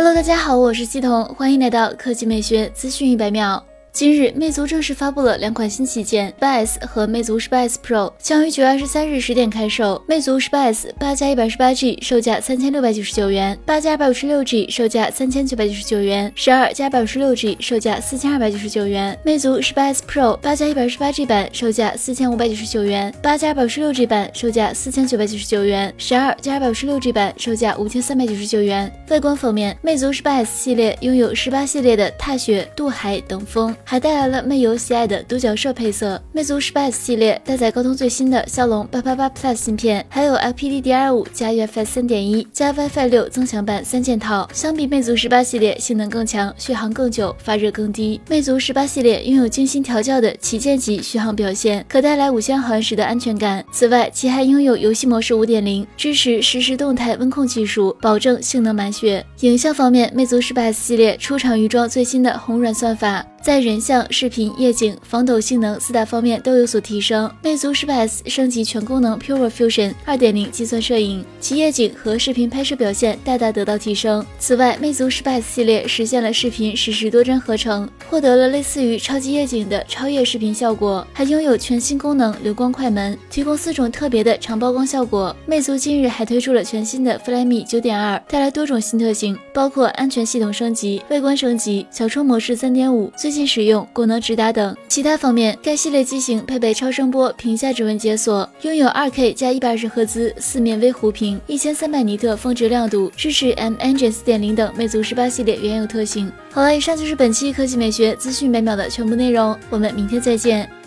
Hello，大家好，我是系统，欢迎来到科技美学资讯一百秒。今日，魅族正式发布了两款新旗舰，18S 和魅族 18S Pro，将于九月二十三日十点开售。魅族 18S 八加一百二十八 G 售价三千六百九十九元，八加二百五十六 G 售价三千九百九十九元，十二加二百五十六 G 售价四千二百九十九元。魅族 18S Pro 八加一百二十八 G 版售价四千五百九十九元，八加二百五十六 G 版售价四千九百九十九元，十二加二百五十六 G 版售价五千三百九十九元。外观方面，魅族 18S 系列拥有十八系列的踏雪、渡海等风。还带来了魅友喜爱的独角兽配色。魅族 18S 系列搭载高通最新的骁龙八八八 Plus 芯片，还有 LPDDR5 加 UFS 三点一加 WiFi 六增强版三件套。相比魅族18系列，性能更强，续航更久，发热更低。魅族18系列拥有精心调教的旗舰级续航表现，可带来五千毫安时的安全感。此外，其还拥有游戏模式五点零，支持实时动态温控技术，保证性能满血。影像方面，魅族 18S 系列出厂预装最新的红软算法。在人像、视频、夜景、防抖性能四大方面都有所提升。魅族 18S 升级全功能 Pure Fusion 2.0计算摄影，其夜景和视频拍摄表现大大得到提升。此外，魅族 18S 系列实现了视频实时多帧合成，获得了类似于超级夜景的超夜视频效果，还拥有全新功能流光快门，提供四种特别的长曝光效果。魅族近日还推出了全新的 Flyme 9.2，带来多种新特性，包括安全系统升级、外观升级、小窗模式3.5。最近使用功能直达等。其他方面，该系列机型配备超声波屏下指纹解锁，拥有 2K 加120赫兹四面微弧屏，一千三百尼特峰值亮度，支持 M Engine 4.0等魅族18系列原有特性。好了，以上就是本期科技美学资讯每秒的全部内容，我们明天再见。